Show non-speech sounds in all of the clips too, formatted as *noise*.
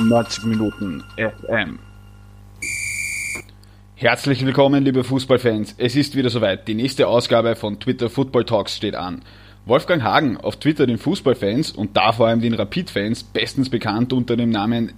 90 Minuten FM. Herzlich willkommen, liebe Fußballfans. Es ist wieder soweit. Die nächste Ausgabe von Twitter Football Talks steht an. Wolfgang Hagen, auf Twitter den Fußballfans und da vor allem den Rapid-Fans, bestens bekannt unter dem Namen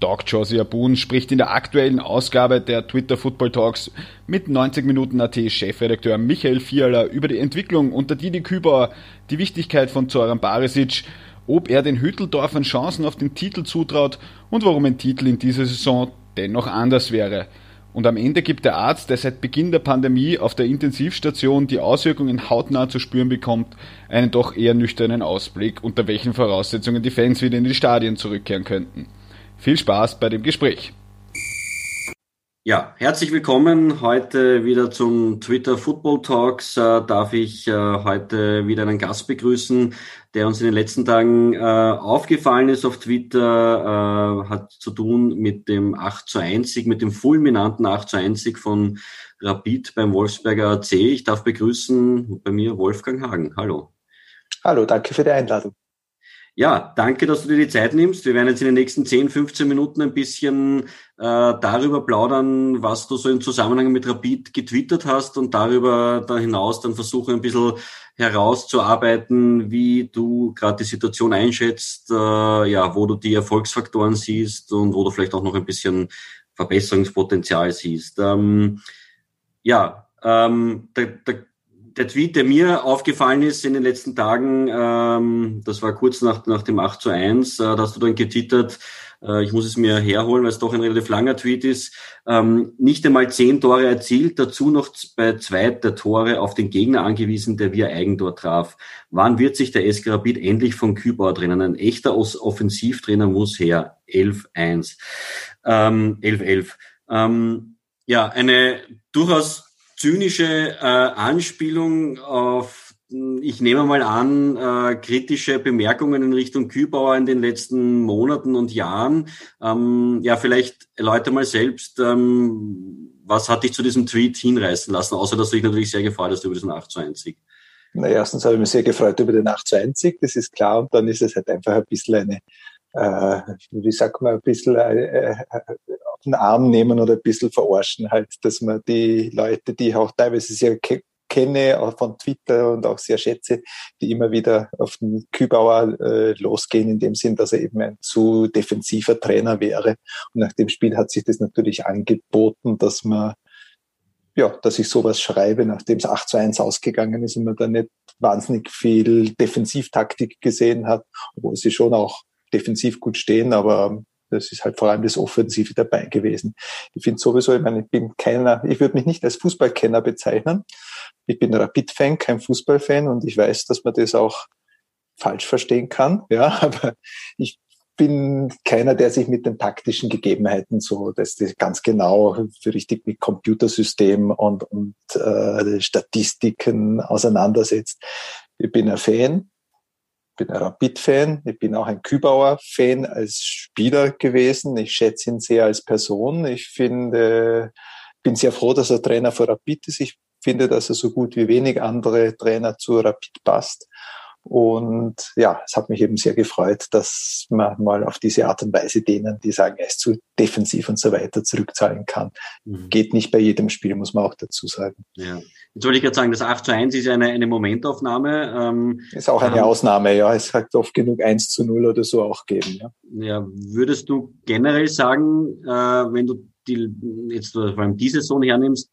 @DogJosiabun, spricht in der aktuellen Ausgabe der Twitter Football Talks mit 90 Minuten AT Chefredakteur Michael Fiala über die Entwicklung unter Didi Kübauer, die Wichtigkeit von Zoran Barisic, ob er den Hütteldorfern Chancen auf den Titel zutraut und warum ein Titel in dieser Saison dennoch anders wäre. Und am Ende gibt der Arzt, der seit Beginn der Pandemie auf der Intensivstation die Auswirkungen hautnah zu spüren bekommt, einen doch eher nüchternen Ausblick, unter welchen Voraussetzungen die Fans wieder in die Stadien zurückkehren könnten. Viel Spaß bei dem Gespräch. Ja, herzlich willkommen heute wieder zum Twitter Football Talks. Äh, darf ich äh, heute wieder einen Gast begrüßen, der uns in den letzten Tagen äh, aufgefallen ist auf Twitter, äh, hat zu tun mit dem 8 zu 1 Sieg, mit dem fulminanten 8 zu 1 Sieg von Rapid beim Wolfsberger AC. Ich darf begrüßen bei mir Wolfgang Hagen. Hallo. Hallo, danke für die Einladung. Ja, danke, dass du dir die Zeit nimmst. Wir werden jetzt in den nächsten 10, 15 Minuten ein bisschen äh, darüber plaudern, was du so im Zusammenhang mit Rapid getwittert hast und darüber da hinaus dann versuchen, ein bisschen herauszuarbeiten, wie du gerade die Situation einschätzt, äh, ja, wo du die Erfolgsfaktoren siehst und wo du vielleicht auch noch ein bisschen Verbesserungspotenzial siehst. Ähm, ja, ähm, der, der der Tweet, der mir aufgefallen ist in den letzten Tagen, ähm, das war kurz nach, nach dem 8 zu 1, äh, da hast du dann getwittert, äh, ich muss es mir herholen, weil es doch ein relativ langer Tweet ist, ähm, nicht einmal zehn Tore erzielt, dazu noch bei zwei der Tore auf den Gegner angewiesen, der via Eigentor traf. Wann wird sich der SK Rapid endlich von Kübauer trennen? Ein echter Offensivtrainer muss her. 11-1. Ähm, 11-11. Ähm, ja, eine durchaus zynische äh, Anspielung auf, ich nehme mal an, äh, kritische Bemerkungen in Richtung Kübauer in den letzten Monaten und Jahren. Ähm, ja, vielleicht erläuter mal selbst, ähm, was hat dich zu diesem Tweet hinreißen lassen, außer dass du dich natürlich sehr gefreut hast über diesen 8 zu 1 Sieg. Na, erstens habe ich mich sehr gefreut über den 8 zu 1 Sieg, das ist klar, und dann ist es halt einfach ein bisschen eine äh, wie sagt man, ein bisschen äh, äh, auf den Arm nehmen oder ein bisschen verarschen halt, dass man die Leute, die ich auch teilweise sehr ke kenne, auch von Twitter und auch sehr schätze, die immer wieder auf den Kübauer äh, losgehen, in dem Sinn, dass er eben ein zu defensiver Trainer wäre. Und nach dem Spiel hat sich das natürlich angeboten, dass man ja, dass ich sowas schreibe, nachdem es 8 zu 1 ausgegangen ist und man da nicht wahnsinnig viel Defensivtaktik gesehen hat, obwohl sie schon auch defensiv gut stehen, aber das ist halt vor allem das Offensive dabei gewesen. Ich finde sowieso, ich meine, ich bin keiner, ich würde mich nicht als Fußballkenner bezeichnen. Ich bin Rapid-Fan, kein Fußballfan und ich weiß, dass man das auch falsch verstehen kann, *laughs* ja, aber ich bin keiner, der sich mit den taktischen Gegebenheiten so, dass das ganz genau für richtig mit Computersystem und, und äh, Statistiken auseinandersetzt. Ich bin ein Fan, bin ein Rapid-Fan, ich bin auch ein Kübauer-Fan als Spieler gewesen. Ich schätze ihn sehr als Person. Ich finde, bin sehr froh, dass er Trainer für Rapid ist. Ich finde, dass er so gut wie wenig andere Trainer zu Rapid passt. Und ja, es hat mich eben sehr gefreut, dass man mal auf diese Art und Weise denen, die sagen, er ist zu defensiv und so weiter, zurückzahlen kann. Mhm. Geht nicht bei jedem Spiel, muss man auch dazu sagen. Ja. Jetzt wollte ich gerade sagen, das 8 zu 1 ist eine, eine Momentaufnahme. Ähm, ist auch eine ähm, Ausnahme, ja. Es hat oft genug 1 zu 0 oder so auch geben. Ja, ja würdest du generell sagen, äh, wenn du die, jetzt vor allem diese Saison hernimmst,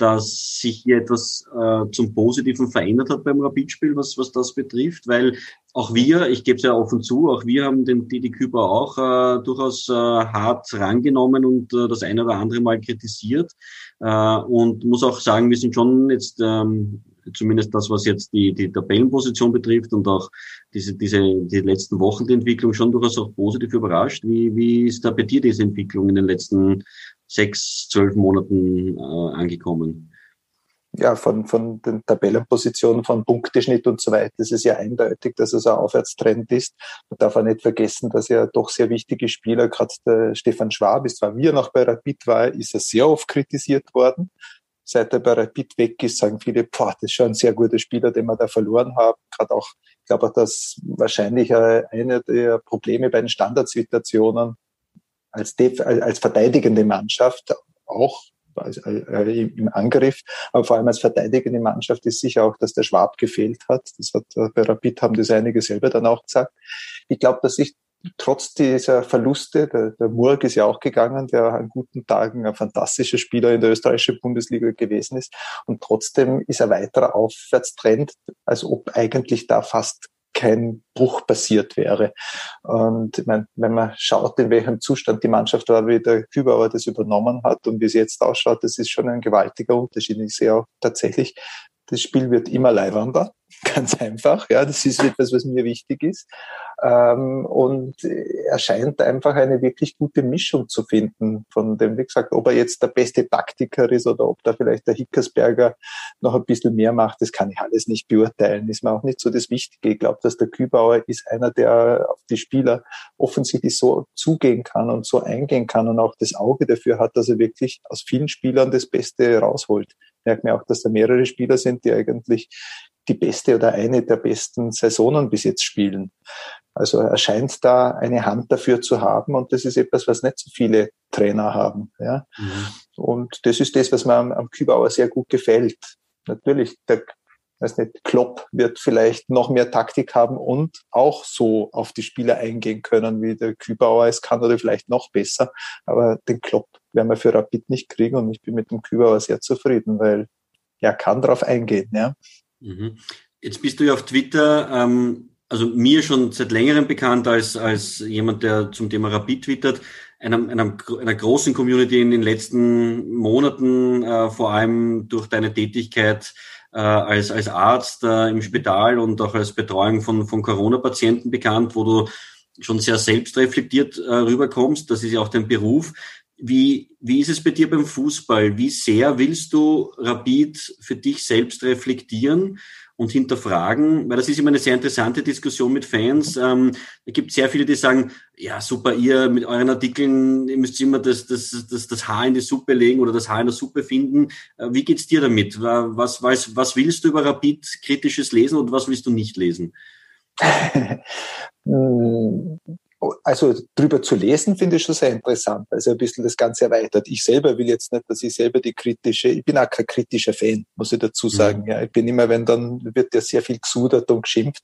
dass sich hier etwas äh, zum Positiven verändert hat beim Rapidspiel, was, was das betrifft, weil auch wir, ich gebe es ja offen zu, auch wir haben den Didi Küber auch äh, durchaus äh, hart rangenommen und äh, das eine oder andere Mal kritisiert. Äh, und muss auch sagen, wir sind schon jetzt ähm, zumindest das, was jetzt die, die Tabellenposition betrifft und auch diese, diese, die letzten Wochen die Entwicklung schon durchaus auch positiv überrascht. Wie, wie ist da bei dir diese Entwicklung in den letzten sechs, zwölf Monaten äh, angekommen. Ja, von, von den Tabellenpositionen, von Punkteschnitt und so weiter ist es ja eindeutig, dass es ein Aufwärtstrend ist. Man darf auch nicht vergessen, dass ja doch sehr wichtige Spieler, gerade der Stefan Schwab ist, zwar wie er noch bei Rapid war, ist er sehr oft kritisiert worden. Seit er bei Rapid weg ist, sagen viele, boah, das ist schon ein sehr guter Spieler, den wir da verloren haben. Gerade auch, ich glaube dass wahrscheinlich eine der Probleme bei den Standardsituationen als, als verteidigende Mannschaft auch äh, im Angriff, aber vor allem als verteidigende Mannschaft ist sicher auch, dass der Schwab gefehlt hat. Das hat äh, bei Rapid haben das einige selber dann auch gesagt. Ich glaube, dass ich trotz dieser Verluste, der, der Murg ist ja auch gegangen, der an guten Tagen ein fantastischer Spieler in der österreichischen Bundesliga gewesen ist. Und trotzdem ist ein weiterer Aufwärtstrend, als ob eigentlich da fast kein Bruch passiert wäre. Und ich meine, wenn man schaut, in welchem Zustand die Mannschaft war, wie der Kübauer das übernommen hat und wie es jetzt ausschaut, das ist schon ein gewaltiger Unterschied. Ich sehe auch tatsächlich, das Spiel wird immer leibender, *laughs* ganz einfach. Ja, das ist etwas, was mir wichtig ist. Ähm, und er scheint einfach eine wirklich gute Mischung zu finden von dem, wie gesagt, ob er jetzt der beste Taktiker ist oder ob da vielleicht der Hickersberger noch ein bisschen mehr macht, das kann ich alles nicht beurteilen. Ist mir auch nicht so das Wichtige. Ich glaube, dass der Kübauer ist einer, der auf die Spieler offensichtlich so zugehen kann und so eingehen kann und auch das Auge dafür hat, dass er wirklich aus vielen Spielern das Beste rausholt merkt mir auch, dass da mehrere Spieler sind, die eigentlich die beste oder eine der besten Saisonen bis jetzt spielen. Also er scheint da eine Hand dafür zu haben und das ist etwas, was nicht so viele Trainer haben. Ja? Mhm. Und das ist das, was mir am, am Kübauer sehr gut gefällt. Natürlich, der weiß nicht, Klopp wird vielleicht noch mehr Taktik haben und auch so auf die Spieler eingehen können, wie der Kübauer es kann oder vielleicht noch besser. Aber den Klopp werden wir für Rapid nicht kriegen und ich bin mit dem Kübauer sehr zufrieden, weil er kann darauf eingehen. Ja. Mhm. Jetzt bist du ja auf Twitter, ähm, also mir schon seit längerem bekannt als, als jemand, der zum Thema Rapid twittert, einer, einer, einer großen Community in den letzten Monaten, äh, vor allem durch deine Tätigkeit äh, als, als Arzt äh, im Spital und auch als Betreuung von, von Corona-Patienten bekannt, wo du schon sehr selbstreflektiert äh, rüberkommst. Das ist ja auch dein Beruf. Wie, wie ist es bei dir beim Fußball? Wie sehr willst du Rapid für dich selbst reflektieren und hinterfragen? Weil das ist immer eine sehr interessante Diskussion mit Fans. Ähm, es gibt sehr viele, die sagen, ja, super, ihr mit euren Artikeln, ihr müsst immer das, das, das, das Haar in die Suppe legen oder das Haar in der Suppe finden. Äh, wie geht's dir damit? Was, was, was willst du über Rapid kritisches lesen und was willst du nicht lesen? *laughs* *laughs* Also drüber zu lesen, finde ich schon sehr interessant. Also ein bisschen das Ganze erweitert. Ich selber will jetzt nicht, dass ich selber die kritische, ich bin auch kein kritischer Fan, muss ich dazu mhm. sagen. Mhm. Ja, ich bin immer, wenn dann wird ja sehr viel gesudert und geschimpft.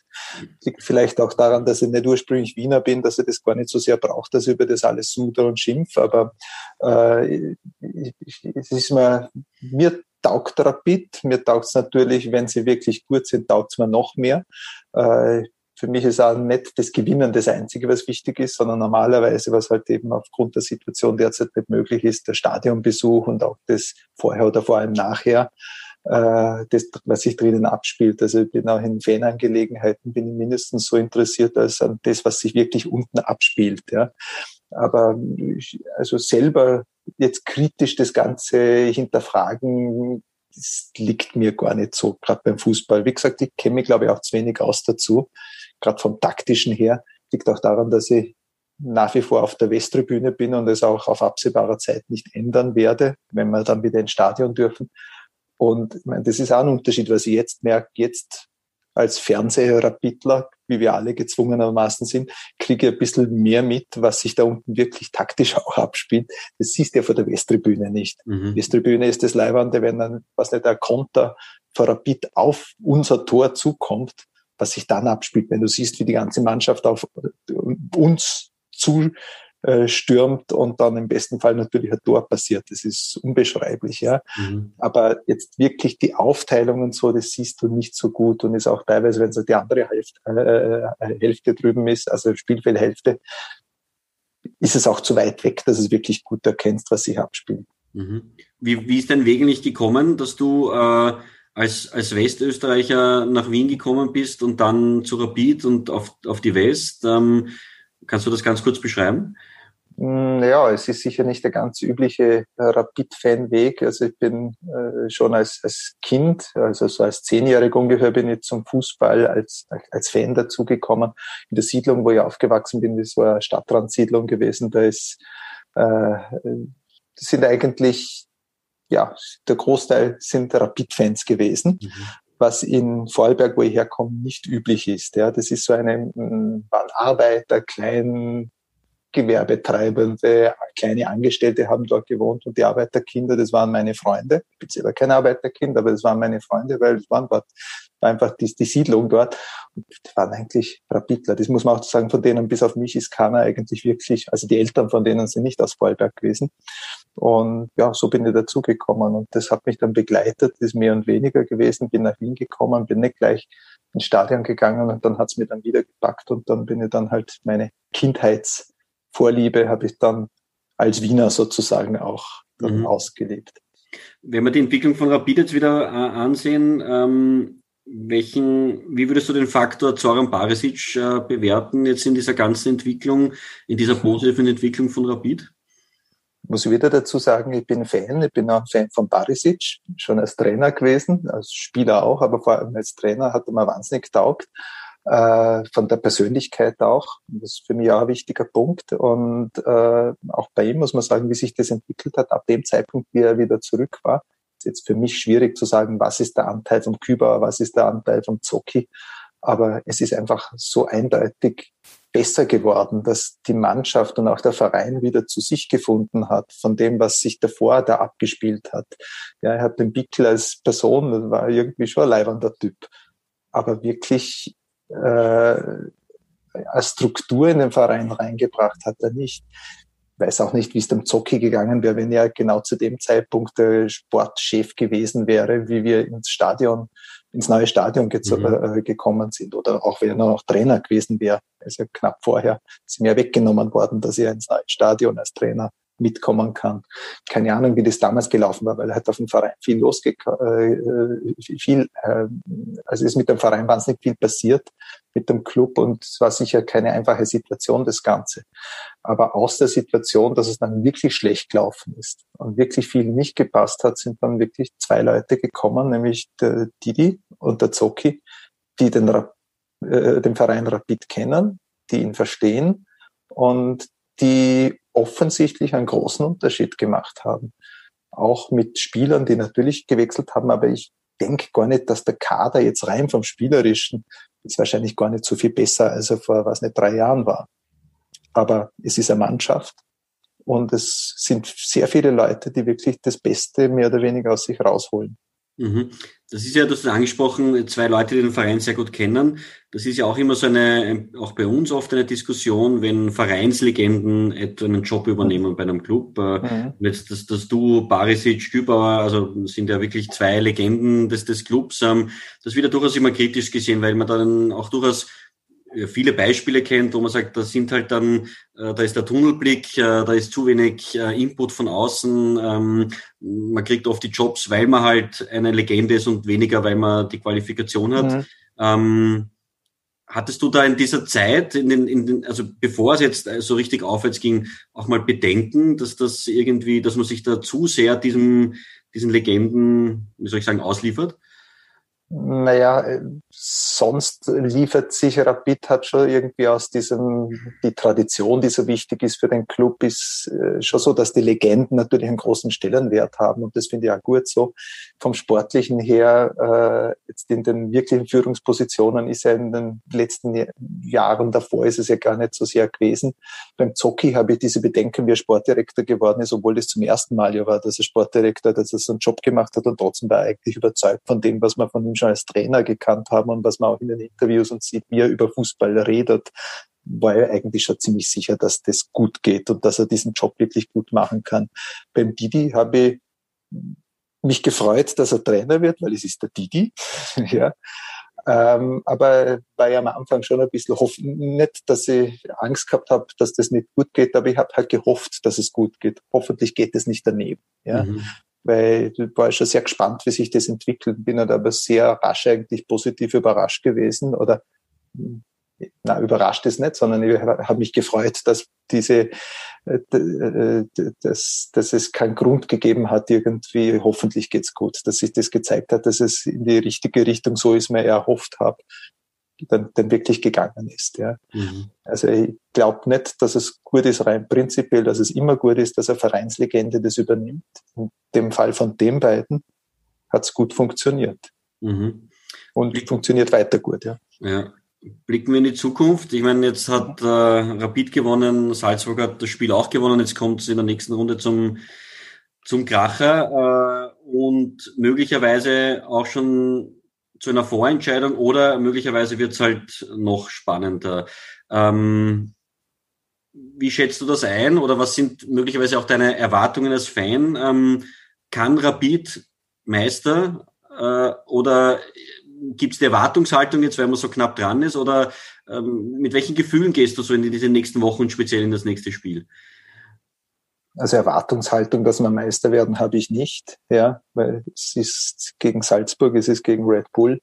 Liegt vielleicht auch daran, dass ich nicht ursprünglich Wiener bin, dass ich das gar nicht so sehr brauche, dass ich über das alles suder und schimpf. Aber äh, es ist mir, mir taugt Rapid. Mir taugt es natürlich, wenn sie wirklich gut sind, taugt es mir noch mehr. Äh, für mich ist auch nicht das Gewinnen das Einzige, was wichtig ist, sondern normalerweise, was halt eben aufgrund der Situation derzeit nicht möglich ist, der Stadionbesuch und auch das vorher oder vor allem nachher, äh, das, was sich drinnen abspielt. Also ich bin auch in Fanangelegenheiten, bin ich mindestens so interessiert als an das, was sich wirklich unten abspielt. Ja. Aber ich, also selber jetzt kritisch das Ganze hinterfragen, das liegt mir gar nicht so, gerade beim Fußball. Wie gesagt, ich kenne mich, glaube ich, auch zu wenig aus dazu gerade vom taktischen her, liegt auch daran, dass ich nach wie vor auf der Westtribüne bin und es auch auf absehbarer Zeit nicht ändern werde, wenn wir dann wieder ins Stadion dürfen. Und ich meine, das ist auch ein Unterschied, was ich jetzt merke, jetzt als Fernseher-Rapidler, wie wir alle gezwungenermaßen sind, kriege ich ein bisschen mehr mit, was sich da unten wirklich taktisch *laughs* auch abspielt. Das siehst du ja vor der Westtribüne nicht. Mhm. Westtribüne ist das Leibwande, wenn dann, was nicht, der Konter vor Rapid auf unser Tor zukommt, was sich dann abspielt, wenn du siehst, wie die ganze Mannschaft auf uns zustürmt und dann im besten Fall natürlich ein Tor passiert. Das ist unbeschreiblich, ja. Mhm. Aber jetzt wirklich die Aufteilung und so, das siehst du nicht so gut und ist auch teilweise, wenn so die andere Hälfte, äh, äh, Hälfte drüben ist, also Spielfeldhälfte, ist es auch zu weit weg, dass es wirklich gut erkennst, was sich abspielt. Mhm. Wie, wie ist dein Weg nicht gekommen, dass du äh, als, als Westösterreicher nach Wien gekommen bist und dann zu Rapid und auf, auf die West. Ähm, kannst du das ganz kurz beschreiben? Mm, ja, es ist sicher nicht der ganz übliche Rapid-Fan-Weg. Also ich bin äh, schon als, als Kind, also so als Zehnjähriger ungefähr, bin ich zum Fußball als, als Fan dazugekommen. In der Siedlung, wo ich aufgewachsen bin, das war eine Stadtrandsiedlung gewesen, da ist, äh, sind eigentlich ja, der Großteil sind Rapid-Fans gewesen, mhm. was in Vorarlberg, wo ich herkomme, nicht üblich ist. Ja, das ist so eine, ein Arbeiter, kleinen Gewerbetreibende, kleine Angestellte haben dort gewohnt und die Arbeiterkinder, das waren meine Freunde. Ich bin selber kein Arbeiterkind, aber das waren meine Freunde, weil es waren dort einfach die, die Siedlung dort. Und die waren eigentlich Rapidler. Das muss man auch sagen, von denen bis auf mich ist keiner eigentlich wirklich, also die Eltern von denen sind nicht aus Vorarlberg gewesen. Und ja, so bin ich dazugekommen und das hat mich dann begleitet, ist mehr und weniger gewesen, bin nach Wien gekommen, bin nicht gleich ins Stadion gegangen und dann hat's mir dann wieder gepackt und dann bin ich dann halt meine Kindheitsvorliebe habe ich dann als Wiener sozusagen auch mhm. ausgelebt. Wenn wir die Entwicklung von Rapid jetzt wieder äh, ansehen, ähm, welchen, wie würdest du den Faktor Zoran Barisic äh, bewerten jetzt in dieser ganzen Entwicklung, in dieser positiven Entwicklung von Rapid? muss ich wieder dazu sagen, ich bin Fan, ich bin auch Fan von Barisic, schon als Trainer gewesen, als Spieler auch, aber vor allem als Trainer hat er mir wahnsinnig taugt, äh, von der Persönlichkeit auch. Das ist für mich auch ein wichtiger Punkt. Und äh, auch bei ihm muss man sagen, wie sich das entwickelt hat, ab dem Zeitpunkt, wie er wieder zurück war, jetzt für mich schwierig zu sagen, was ist der Anteil vom Küber, was ist der Anteil vom Zocki. Aber es ist einfach so eindeutig besser geworden, dass die Mannschaft und auch der Verein wieder zu sich gefunden hat von dem, was sich davor da abgespielt hat. Ja, er hat den Bickel als Person, das war irgendwie schon ein leibender Typ. Aber wirklich äh, als Struktur in den Verein reingebracht hat er nicht. Ich weiß auch nicht, wie es dem Zocki gegangen wäre, wenn er genau zu dem Zeitpunkt der Sportchef gewesen wäre, wie wir ins Stadion ins neue Stadion mhm. äh, gekommen sind oder auch wenn er noch Trainer gewesen wäre. Ja knapp vorher, ist mir weggenommen worden, dass er ins neue Stadion als Trainer mitkommen kann. Keine Ahnung, wie das damals gelaufen war, weil er hat auf dem Verein viel losgekommen, äh, viel, äh, also ist mit dem Verein wahnsinnig viel passiert, mit dem Club und es war sicher keine einfache Situation, das Ganze. Aber aus der Situation, dass es dann wirklich schlecht gelaufen ist und wirklich viel nicht gepasst hat, sind dann wirklich zwei Leute gekommen, nämlich der Didi und der Zoki, die den, äh, den Verein Rapid kennen, die ihn verstehen und die offensichtlich einen großen Unterschied gemacht haben. Auch mit Spielern, die natürlich gewechselt haben, aber ich denke gar nicht, dass der Kader jetzt rein vom Spielerischen ist wahrscheinlich gar nicht so viel besser, als er vor, was nicht, drei Jahren war. Aber es ist eine Mannschaft und es sind sehr viele Leute, die wirklich das Beste mehr oder weniger aus sich rausholen. Mhm. Das ist ja, du hast angesprochen, zwei Leute, die den Verein sehr gut kennen. Das ist ja auch immer so eine, auch bei uns oft eine Diskussion, wenn Vereinslegenden etwa einen Job übernehmen bei einem Club. Äh, mhm. Jetzt, dass, dass du, Barisic, Kübauer, also sind ja wirklich zwei Legenden des, des Clubs. Ähm, das wird ja durchaus immer kritisch gesehen, weil man dann auch durchaus viele Beispiele kennt, wo man sagt, da sind halt dann, äh, da ist der Tunnelblick, äh, da ist zu wenig äh, Input von außen, ähm, man kriegt oft die Jobs, weil man halt eine Legende ist und weniger, weil man die Qualifikation hat. Mhm. Ähm, hattest du da in dieser Zeit, in den, in den, also bevor es jetzt so richtig aufwärts ging, auch mal Bedenken, dass das irgendwie, dass man sich da zu sehr diesem, diesen Legenden, wie soll ich sagen, ausliefert? Naja, äh, sonst liefert sich Rapid hat schon irgendwie aus diesem, die Tradition, die so wichtig ist für den Club, ist äh, schon so, dass die Legenden natürlich einen großen Stellenwert haben und das finde ich auch gut so. Vom Sportlichen her, äh, jetzt in den wirklichen Führungspositionen ist er in den letzten Jahren davor ist es ja gar nicht so sehr gewesen. Beim Zocki habe ich diese Bedenken, wie er Sportdirektor geworden ist, obwohl das zum ersten Mal ja war, dass er Sportdirektor, dass er so einen Job gemacht hat und trotzdem war er eigentlich überzeugt von dem, was man von ihm schon als Trainer gekannt haben und was man auch in den Interviews und sieht, wie er über Fußball redet, war er eigentlich schon ziemlich sicher, dass das gut geht und dass er diesen Job wirklich gut machen kann. Beim Didi habe ich mich gefreut, dass er Trainer wird, weil es ist der Didi. *laughs* ja. Ähm, aber war ja am Anfang schon ein bisschen hoffen, nicht, dass ich Angst gehabt habe, dass das nicht gut geht, aber ich habe halt gehofft, dass es gut geht. Hoffentlich geht es nicht daneben. Ja. Mhm weil ich war schon sehr gespannt, wie sich das entwickelt. Bin halt aber sehr rasch eigentlich positiv überrascht gewesen oder na, überrascht ist nicht, sondern ich habe mich gefreut, dass diese, äh, äh, dass, dass es keinen Grund gegeben hat, irgendwie, hoffentlich geht's gut, dass sich das gezeigt hat, dass es in die richtige Richtung so ist, wie ich erhofft habe dann, dann wirklich gegangen ist. Ja. Mhm. Also ich glaube nicht, dass es gut ist, rein prinzipiell, dass es immer gut ist, dass eine Vereinslegende das übernimmt. In dem Fall von den beiden hat es gut funktioniert. Mhm. Und funktioniert weiter gut, ja. ja. blicken wir in die Zukunft. Ich meine, jetzt hat äh, Rapid gewonnen, Salzburg hat das Spiel auch gewonnen, jetzt kommt es in der nächsten Runde zum, zum Kracher äh, und möglicherweise auch schon zu einer Vorentscheidung oder möglicherweise wird es halt noch spannender. Ähm, wie schätzt du das ein oder was sind möglicherweise auch deine Erwartungen als Fan? Ähm, kann Rapid Meister äh, oder gibt es die Erwartungshaltung jetzt, weil man so knapp dran ist oder ähm, mit welchen Gefühlen gehst du so in diese nächsten Wochen speziell in das nächste Spiel? Also Erwartungshaltung, dass wir Meister werden, habe ich nicht, ja, weil es ist gegen Salzburg, es ist gegen Red Bull.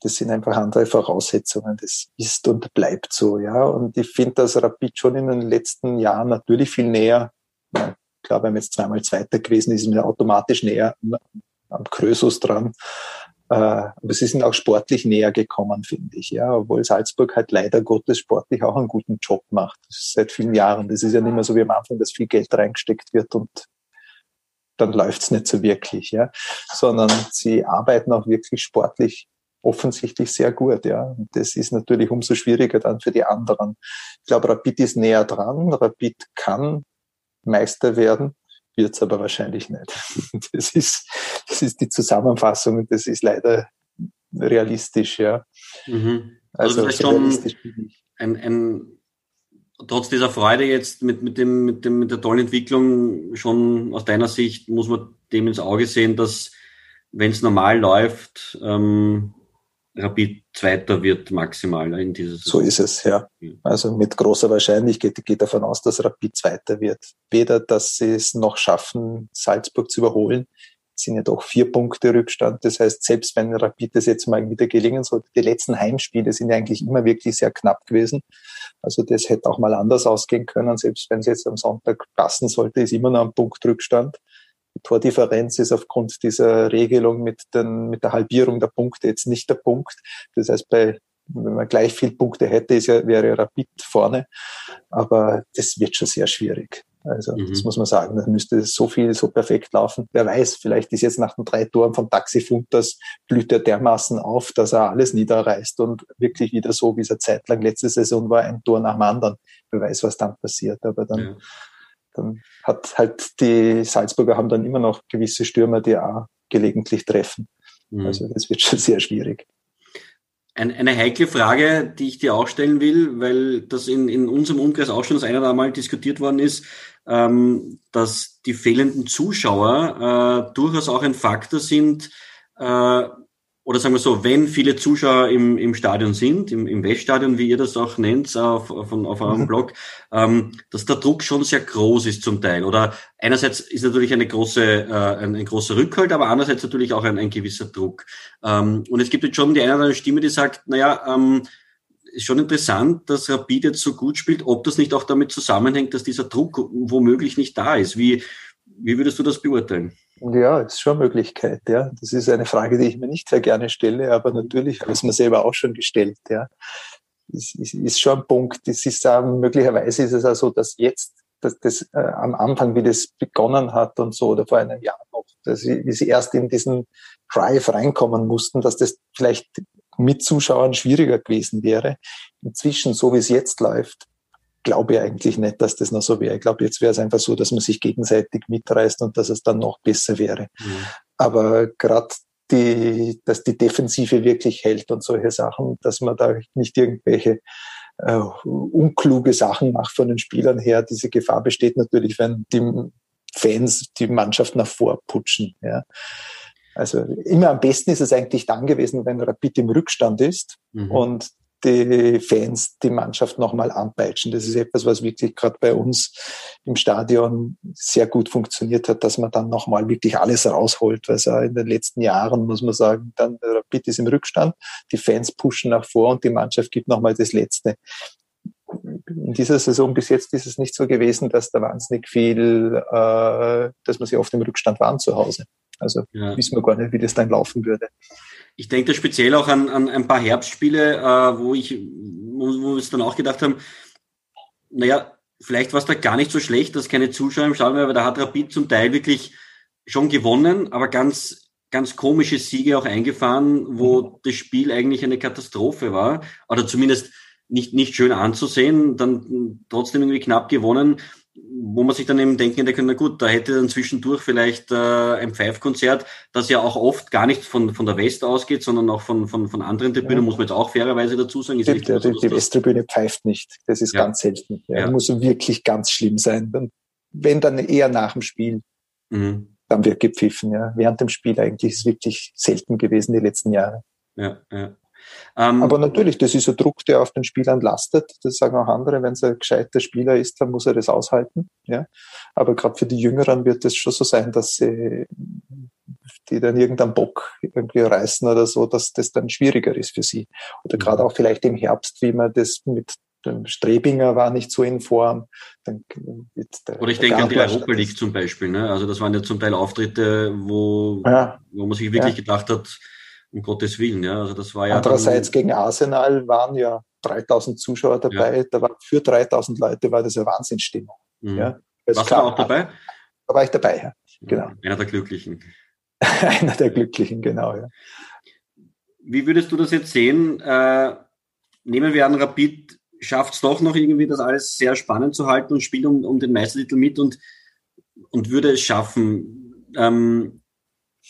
Das sind einfach andere Voraussetzungen. Das ist und bleibt so, ja. Und ich finde, dass Rapid schon in den letzten Jahren natürlich viel näher, ich glaube, wenn man jetzt zweimal Zweiter gewesen ist, ist mir automatisch näher am Krösus dran. Äh, aber sie sind auch sportlich näher gekommen, finde ich, ja, obwohl Salzburg halt leider Gottes sportlich auch einen guten Job macht. seit vielen Jahren. Das ist ja nicht mehr so wie am Anfang, dass viel Geld reingesteckt wird und dann läuft's nicht so wirklich, ja, sondern sie arbeiten auch wirklich sportlich offensichtlich sehr gut, ja. Und das ist natürlich umso schwieriger dann für die anderen. Ich glaube, Rapid ist näher dran. Rapid kann Meister werden wird es aber wahrscheinlich nicht. *laughs* Das ist, das ist die Zusammenfassung und das ist leider realistisch, ja. Mhm. Also, also schon ein, ein, trotz dieser Freude jetzt mit, mit, dem, mit, dem, mit der tollen Entwicklung schon aus deiner Sicht muss man dem ins Auge sehen, dass wenn es normal läuft, ähm, Rapid Zweiter wird maximal in dieser Saison. So ist es, ja. Also mit großer Wahrscheinlichkeit geht davon aus, dass Rapid Zweiter wird. Weder, dass sie es noch schaffen, Salzburg zu überholen, es sind ja doch vier Punkte Rückstand. Das heißt, selbst wenn Rapid das jetzt mal wieder gelingen sollte, die letzten Heimspiele sind ja eigentlich immer wirklich sehr knapp gewesen. Also das hätte auch mal anders ausgehen können. Selbst wenn es jetzt am Sonntag passen sollte, ist immer noch ein Punkt Rückstand. Tordifferenz ist aufgrund dieser Regelung mit, den, mit der Halbierung der Punkte jetzt nicht der Punkt. Das heißt, bei, wenn man gleich viel Punkte hätte, ist ja, wäre Rapid vorne. Aber das wird schon sehr schwierig. Also mhm. das muss man sagen, dann müsste so viel so perfekt laufen. Wer weiß, vielleicht ist jetzt nach den drei Toren vom Taxi Funtas blüht er dermaßen auf, dass er alles niederreißt und wirklich wieder so, wie es eine Zeit lang letzte Saison war, ein Tor nach dem anderen. Wer weiß, was dann passiert. Aber dann ja dann hat halt die Salzburger haben dann immer noch gewisse Stürmer, die auch gelegentlich treffen. Mhm. Also das wird schon sehr schwierig. Ein, eine heikle Frage, die ich dir auch stellen will, weil das in, in unserem Umkreis auch schon das eine oder andere Mal diskutiert worden ist, ähm, dass die fehlenden Zuschauer äh, durchaus auch ein Faktor sind, äh, oder sagen wir so, wenn viele Zuschauer im, im Stadion sind, im, im Weststadion, wie ihr das auch nennt, auf, auf, auf eurem mhm. Blog, ähm, dass der Druck schon sehr groß ist zum Teil. Oder einerseits ist natürlich eine große, äh, ein, ein großer Rückhalt, aber andererseits natürlich auch ein, ein gewisser Druck. Ähm, und es gibt jetzt schon die eine oder andere Stimme, die sagt, naja, ähm, ist schon interessant, dass Rapid jetzt so gut spielt, ob das nicht auch damit zusammenhängt, dass dieser Druck womöglich nicht da ist. Wie, wie würdest du das beurteilen? Ja, ist schon eine Möglichkeit, ja. Das ist eine Frage, die ich mir nicht sehr gerne stelle, aber natürlich habe ich es mir selber auch schon gestellt, ja. Ist, ist, ist schon ein Punkt. Das ist äh, möglicherweise ist es auch so, dass jetzt, dass das äh, am Anfang, wie das begonnen hat und so, oder vor einem Jahr noch, dass sie, wie sie erst in diesen Drive reinkommen mussten, dass das vielleicht mit Zuschauern schwieriger gewesen wäre. Inzwischen, so wie es jetzt läuft, glaube ich eigentlich nicht, dass das noch so wäre. Ich glaube, jetzt wäre es einfach so, dass man sich gegenseitig mitreißt und dass es dann noch besser wäre. Mhm. Aber gerade die, dass die Defensive wirklich hält und solche Sachen, dass man da nicht irgendwelche äh, unkluge Sachen macht von den Spielern her. Diese Gefahr besteht natürlich, wenn die Fans die Mannschaft nach vorputschen. Ja. Also immer am besten ist es eigentlich dann gewesen, wenn Rapid im Rückstand ist mhm. und die Fans die Mannschaft nochmal anpeitschen. Das ist etwas, was wirklich gerade bei uns im Stadion sehr gut funktioniert hat, dass man dann nochmal wirklich alles rausholt. Weil in den letzten Jahren, muss man sagen, dann der Rapid ist im Rückstand, die Fans pushen nach vor und die Mannschaft gibt nochmal das Letzte. In dieser Saison bis jetzt ist es nicht so gewesen, dass da wahnsinnig viel, äh, dass man sie oft im Rückstand waren zu Hause. Also ja. wissen wir gar nicht, wie das dann laufen würde. Ich denke da speziell auch an, an ein paar Herbstspiele, äh, wo ich, wo, wo wir uns dann auch gedacht haben, naja, vielleicht war es da gar nicht so schlecht, dass keine Zuschauer im Stadion waren, aber da hat Rapid zum Teil wirklich schon gewonnen, aber ganz ganz komische Siege auch eingefahren, wo mhm. das Spiel eigentlich eine Katastrophe war oder zumindest nicht, nicht schön anzusehen, dann trotzdem irgendwie knapp gewonnen, wo man sich dann eben denken hätte können, na gut, da hätte dann zwischendurch vielleicht äh, ein Pfeifkonzert, das ja auch oft gar nicht von, von der West ausgeht, sondern auch von, von, von anderen Tribünen, ja. muss man jetzt auch fairerweise dazu sagen. Ist die, die, so, die Westtribüne pfeift nicht. Das ist ja. ganz selten. Ja, ja. Muss wirklich ganz schlimm sein. Wenn dann eher nach dem Spiel. Mhm dann wird gepfiffen. Ja. Während dem Spiel eigentlich ist es wirklich selten gewesen die letzten Jahre. Ja, ja. Ähm, Aber natürlich, das ist ein Druck, der auf den Spielern lastet. Das sagen auch andere, wenn es ein gescheiter Spieler ist, dann muss er das aushalten. Ja. Aber gerade für die Jüngeren wird es schon so sein, dass sie die dann irgendeinen Bock irgendwie reißen oder so, dass das dann schwieriger ist für sie. Oder gerade mhm. auch vielleicht im Herbst, wie man das mit Strebinger war nicht so in Form. Oder ich denke an die Europa League zum Beispiel. Ne? Also das waren ja zum Teil Auftritte, wo, ja. wo man sich wirklich ja. gedacht hat, um Gottes Willen. Ja? Also das war ja Andererseits gegen Arsenal waren ja 3000 Zuschauer dabei. Ja. Da war, für 3000 Leute war das eine Wahnsinnsstimmung. Mhm. Ja? Warst du auch dabei? Da war ich dabei, ja. Genau. Einer der Glücklichen. *laughs* Einer der Glücklichen, genau, ja. Wie würdest du das jetzt sehen? Äh, nehmen wir an, Rapid schafft es doch noch irgendwie, das alles sehr spannend zu halten und spielt um, um den Meistertitel mit und, und würde es schaffen. Ähm,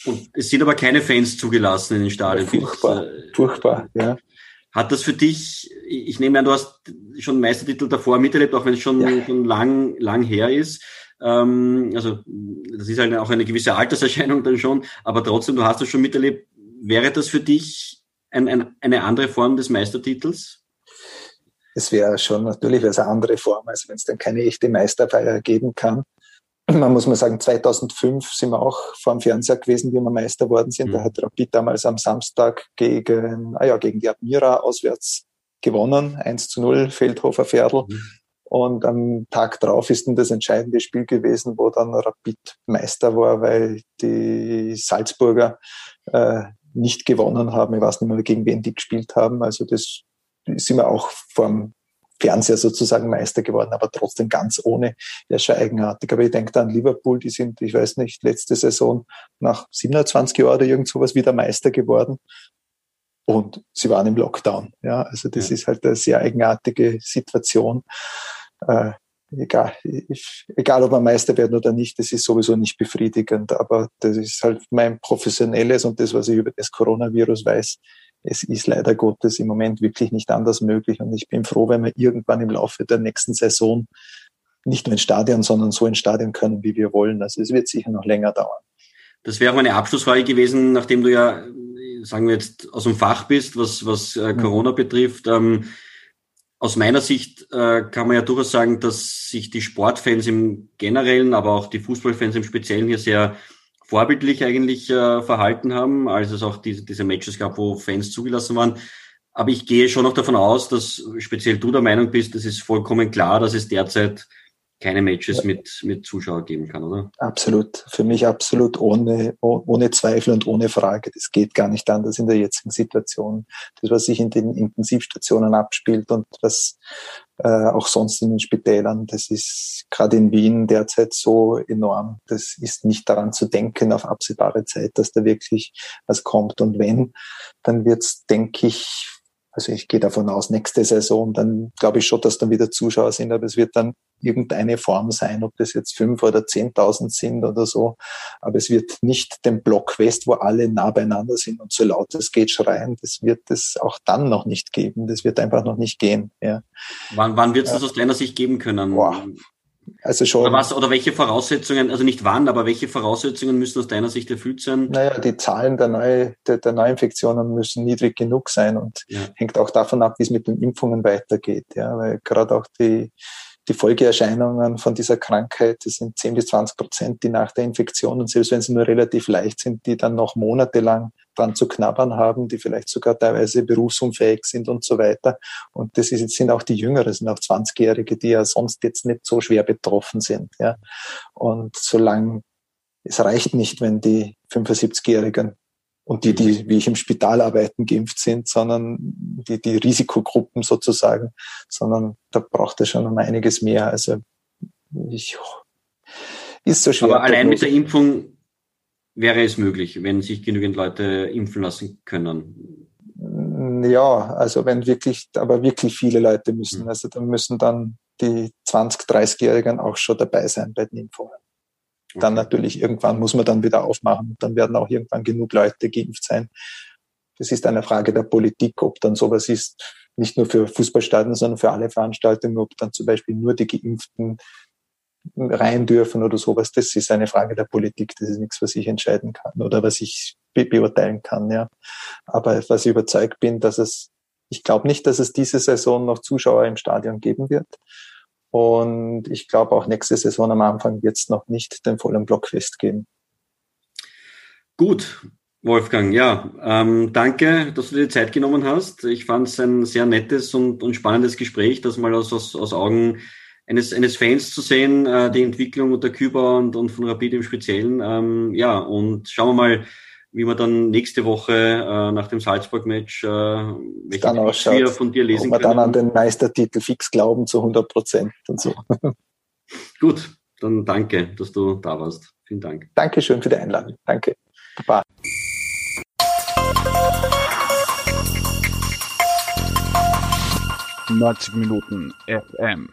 und es sind aber keine Fans zugelassen in den Stadien. Furchtbar, äh, furchtbar, ja. Hat das für dich, ich nehme an, du hast schon Meistertitel davor miterlebt, auch wenn es schon, ja. schon lang, lang her ist. Ähm, also das ist halt auch eine gewisse Alterserscheinung dann schon, aber trotzdem, du hast das schon miterlebt. Wäre das für dich ein, ein, eine andere Form des Meistertitels? es wäre schon natürlich eine andere Form, als wenn es dann keine echte Meisterfeier geben kann. Man muss mal sagen, 2005 sind wir auch vor dem Fernseher gewesen, wie wir Meister worden sind. Mhm. Da hat Rapid damals am Samstag gegen, ah ja, gegen die Admira auswärts gewonnen. 1 zu 0, Feldhofer Pferdl. Mhm. Und am Tag drauf ist dann das entscheidende Spiel gewesen, wo dann Rapid Meister war, weil die Salzburger äh, nicht gewonnen haben. Ich weiß nicht mehr, gegen wen die gespielt haben. Also das sind wir auch vom Fernseher sozusagen Meister geworden, aber trotzdem ganz ohne. Ja, schon eigenartig. Aber ich denke da an Liverpool, die sind, ich weiß nicht, letzte Saison nach 27 Jahren oder irgend sowas wieder Meister geworden. Und sie waren im Lockdown. Ja, also das ja. ist halt eine sehr eigenartige Situation. Äh, egal, egal ob wir Meister werden oder nicht, das ist sowieso nicht befriedigend. Aber das ist halt mein professionelles und das, was ich über das Coronavirus weiß, es ist leider Gottes im Moment wirklich nicht anders möglich. Und ich bin froh, wenn wir irgendwann im Laufe der nächsten Saison nicht nur ins Stadion, sondern so ins Stadion können, wie wir wollen. Also es wird sicher noch länger dauern. Das wäre auch meine Abschlussfrage gewesen, nachdem du ja, sagen wir jetzt, aus dem Fach bist, was, was äh, mhm. Corona betrifft. Ähm, aus meiner Sicht äh, kann man ja durchaus sagen, dass sich die Sportfans im Generellen, aber auch die Fußballfans im Speziellen hier sehr vorbildlich eigentlich äh, verhalten haben, als es auch diese, diese Matches gab, wo Fans zugelassen waren. Aber ich gehe schon noch davon aus, dass speziell du der Meinung bist, es ist vollkommen klar, dass es derzeit keine Matches mit, mit Zuschauern geben kann, oder? Absolut. Für mich absolut ohne, ohne Zweifel und ohne Frage. Das geht gar nicht anders in der jetzigen Situation. Das, was sich in den Intensivstationen abspielt und was äh, auch sonst in den Spitälern, das ist gerade in Wien derzeit so enorm. Das ist nicht daran zu denken auf absehbare Zeit, dass da wirklich was kommt. Und wenn, dann wird's, denke ich, also ich gehe davon aus, nächste Saison, dann glaube ich schon, dass dann wieder Zuschauer sind, aber es wird dann irgendeine Form sein, ob das jetzt fünf oder zehntausend sind oder so. Aber es wird nicht den Block West, wo alle nah beieinander sind und so laut es geht schreien. Das wird es auch dann noch nicht geben. Das wird einfach noch nicht gehen. Ja. Wann, wann wird es das aus deiner Sicht geben können? Boah. Also schon. Oder was, oder welche Voraussetzungen, also nicht wann, aber welche Voraussetzungen müssen aus deiner Sicht erfüllt sein? Naja, die Zahlen der, Neu, der, der Neuinfektionen müssen niedrig genug sein und ja. hängt auch davon ab, wie es mit den Impfungen weitergeht. Ja, weil gerade auch die, die Folgeerscheinungen von dieser Krankheit, das sind 10 bis 20 Prozent, die nach der Infektion, und selbst wenn sie nur relativ leicht sind, die dann noch monatelang dran zu knabbern haben, die vielleicht sogar teilweise berufsunfähig sind und so weiter. Und das ist, sind auch die Jüngeren, sind auch 20-Jährige, die ja sonst jetzt nicht so schwer betroffen sind. Ja. Und solange es reicht nicht, wenn die 75-Jährigen und die, die, wie ich im Spital arbeiten, geimpft sind, sondern die, die Risikogruppen sozusagen, sondern da braucht es schon um einiges mehr. Also ich, ist so schwer. Aber allein mit der Impfung wäre es möglich, wenn sich genügend Leute impfen lassen können? Ja, also wenn wirklich, aber wirklich viele Leute müssen. Hm. Also dann müssen dann die 20, 30-Jährigen auch schon dabei sein bei den Impfungen. Dann natürlich irgendwann muss man dann wieder aufmachen. Dann werden auch irgendwann genug Leute geimpft sein. Das ist eine Frage der Politik, ob dann sowas ist, nicht nur für Fußballstadien, sondern für alle Veranstaltungen, ob dann zum Beispiel nur die Geimpften rein dürfen oder sowas. Das ist eine Frage der Politik. Das ist nichts, was ich entscheiden kann oder was ich be beurteilen kann, ja. Aber was ich überzeugt bin, dass es, ich glaube nicht, dass es diese Saison noch Zuschauer im Stadion geben wird. Und ich glaube auch nächste Saison am Anfang wird es noch nicht den vollen Blockfest geben. Gut, Wolfgang, ja, ähm, danke, dass du dir die Zeit genommen hast. Ich fand es ein sehr nettes und, und spannendes Gespräch, das mal aus, aus, aus Augen eines, eines Fans zu sehen, äh, die Entwicklung unter Küber und, und von Rapid im Speziellen. Ähm, ja, und schauen wir mal, wie wir dann nächste Woche äh, nach dem Salzburg-Match äh, welche dann ausschaut, wir von dir lesen ob wir können. dann an den Meistertitel fix glauben zu 100 Prozent und so. *laughs* Gut, dann danke, dass du da warst. Vielen Dank. Dankeschön für die Einladung. Danke. Baba. Neunzig Minuten FM.